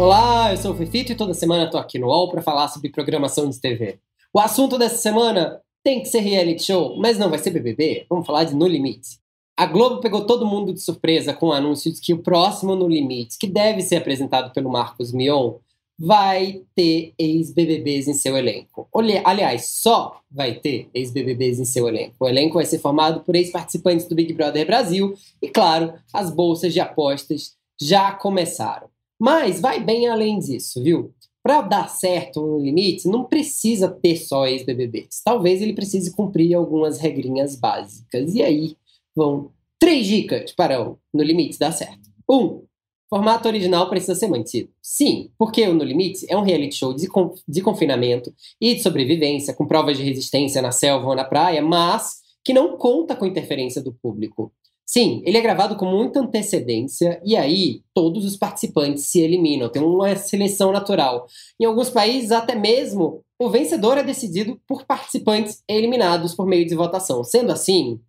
Olá, eu sou o Fefito e toda semana tô aqui no UOL para falar sobre programação de TV. O assunto dessa semana tem que ser reality show, mas não vai ser BBB. Vamos falar de No Limite. A Globo pegou todo mundo de surpresa com o anúncio de que o próximo No Limite, que deve ser apresentado pelo Marcos Mion, vai ter ex-BBBs em seu elenco. Aliás, só vai ter ex-BBBs em seu elenco. O elenco vai ser formado por ex-participantes do Big Brother Brasil e, claro, as bolsas de apostas já começaram. Mas vai bem além disso, viu? Para dar certo no limite, não precisa ter só ex-BBBs. Talvez ele precise cumprir algumas regrinhas básicas. E aí vão três dicas para o No Limite dar certo. Um, formato original precisa ser mantido. Sim, porque o No Limite é um reality show de, de confinamento e de sobrevivência, com provas de resistência na selva ou na praia, mas que não conta com interferência do público. Sim, ele é gravado com muita antecedência e aí todos os participantes se eliminam, tem uma seleção natural. Em alguns países, até mesmo o vencedor é decidido por participantes eliminados por meio de votação. Sendo assim,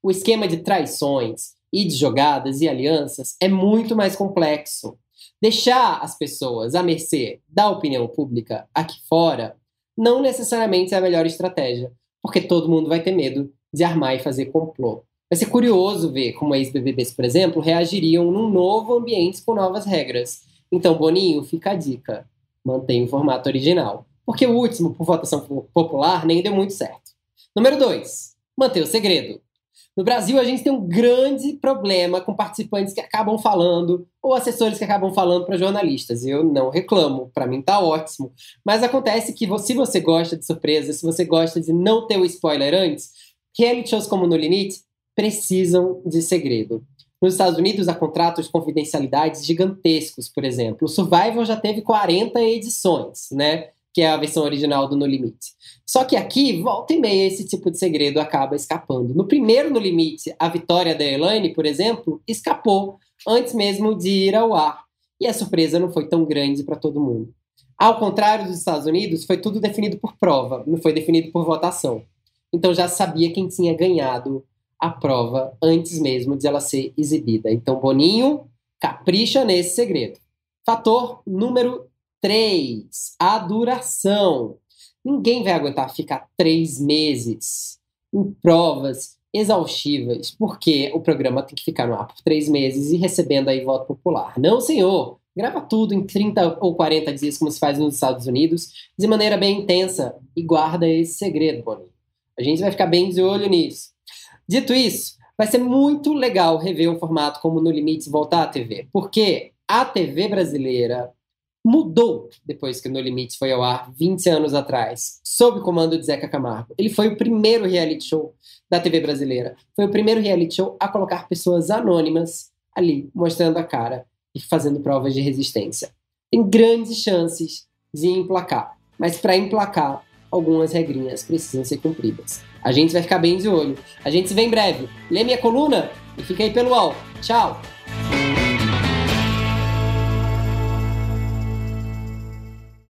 o esquema de traições e de jogadas e alianças é muito mais complexo. Deixar as pessoas à mercê da opinião pública aqui fora não necessariamente é a melhor estratégia, porque todo mundo vai ter medo de armar e fazer complô. Vai ser curioso ver como ex-BBBs, por exemplo, reagiriam num novo ambiente com novas regras. Então, Boninho, fica a dica. Mantenha o formato original. Porque o último, por votação popular, nem deu muito certo. Número 2. Manter o segredo. No Brasil, a gente tem um grande problema com participantes que acabam falando ou assessores que acabam falando para jornalistas. Eu não reclamo, para mim tá ótimo. Mas acontece que se você gosta de surpresa, se você gosta de não ter o spoiler antes, reality shows como No Limite precisam de segredo. Nos Estados Unidos, há contratos de confidencialidade gigantescos, por exemplo. O Survival já teve 40 edições, né? Que é a versão original do No Limite. Só que aqui, volta e meia, esse tipo de segredo acaba escapando. No primeiro No Limite, a vitória da Elaine, por exemplo, escapou antes mesmo de ir ao ar. E a surpresa não foi tão grande para todo mundo. Ao contrário dos Estados Unidos, foi tudo definido por prova, não foi definido por votação. Então já sabia quem tinha ganhado a prova antes mesmo de ela ser exibida. Então, Boninho capricha nesse segredo. Fator número 3, a duração. Ninguém vai aguentar ficar três meses em provas exaustivas, porque o programa tem que ficar no ar por três meses e recebendo aí voto popular. Não, senhor! Grava tudo em 30 ou 40 dias, como se faz nos Estados Unidos, de maneira bem intensa, e guarda esse segredo, Boninho. A gente vai ficar bem de olho nisso. Dito isso, vai ser muito legal rever um formato como No Limites voltar à TV, porque a TV brasileira mudou depois que No Limites foi ao ar 20 anos atrás, sob o comando de Zeca Camargo. Ele foi o primeiro reality show da TV brasileira. Foi o primeiro reality show a colocar pessoas anônimas ali, mostrando a cara e fazendo provas de resistência. Tem grandes chances de emplacar, mas para emplacar, algumas regrinhas precisam ser cumpridas. A gente vai ficar bem de olho. A gente se vê em breve. Lê minha coluna e fica aí pelo UOL. Tchau!